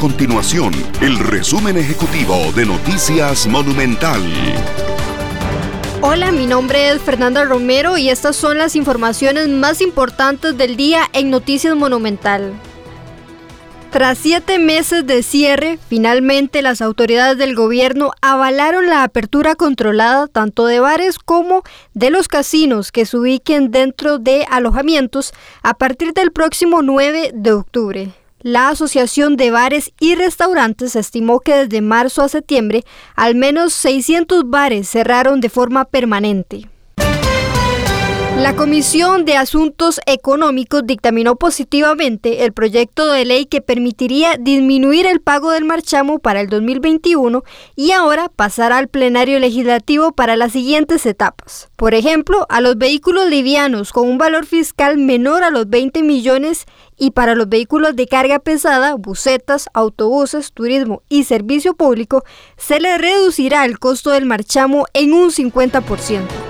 continuación el resumen ejecutivo de Noticias Monumental. Hola, mi nombre es Fernanda Romero y estas son las informaciones más importantes del día en Noticias Monumental. Tras siete meses de cierre, finalmente las autoridades del gobierno avalaron la apertura controlada tanto de bares como de los casinos que se ubiquen dentro de alojamientos a partir del próximo 9 de octubre. La Asociación de Bares y Restaurantes estimó que desde marzo a septiembre al menos 600 bares cerraron de forma permanente. La Comisión de Asuntos Económicos dictaminó positivamente el proyecto de ley que permitiría disminuir el pago del marchamo para el 2021 y ahora pasar al plenario legislativo para las siguientes etapas. Por ejemplo, a los vehículos livianos con un valor fiscal menor a los 20 millones y para los vehículos de carga pesada, busetas, autobuses, turismo y servicio público, se le reducirá el costo del marchamo en un 50%.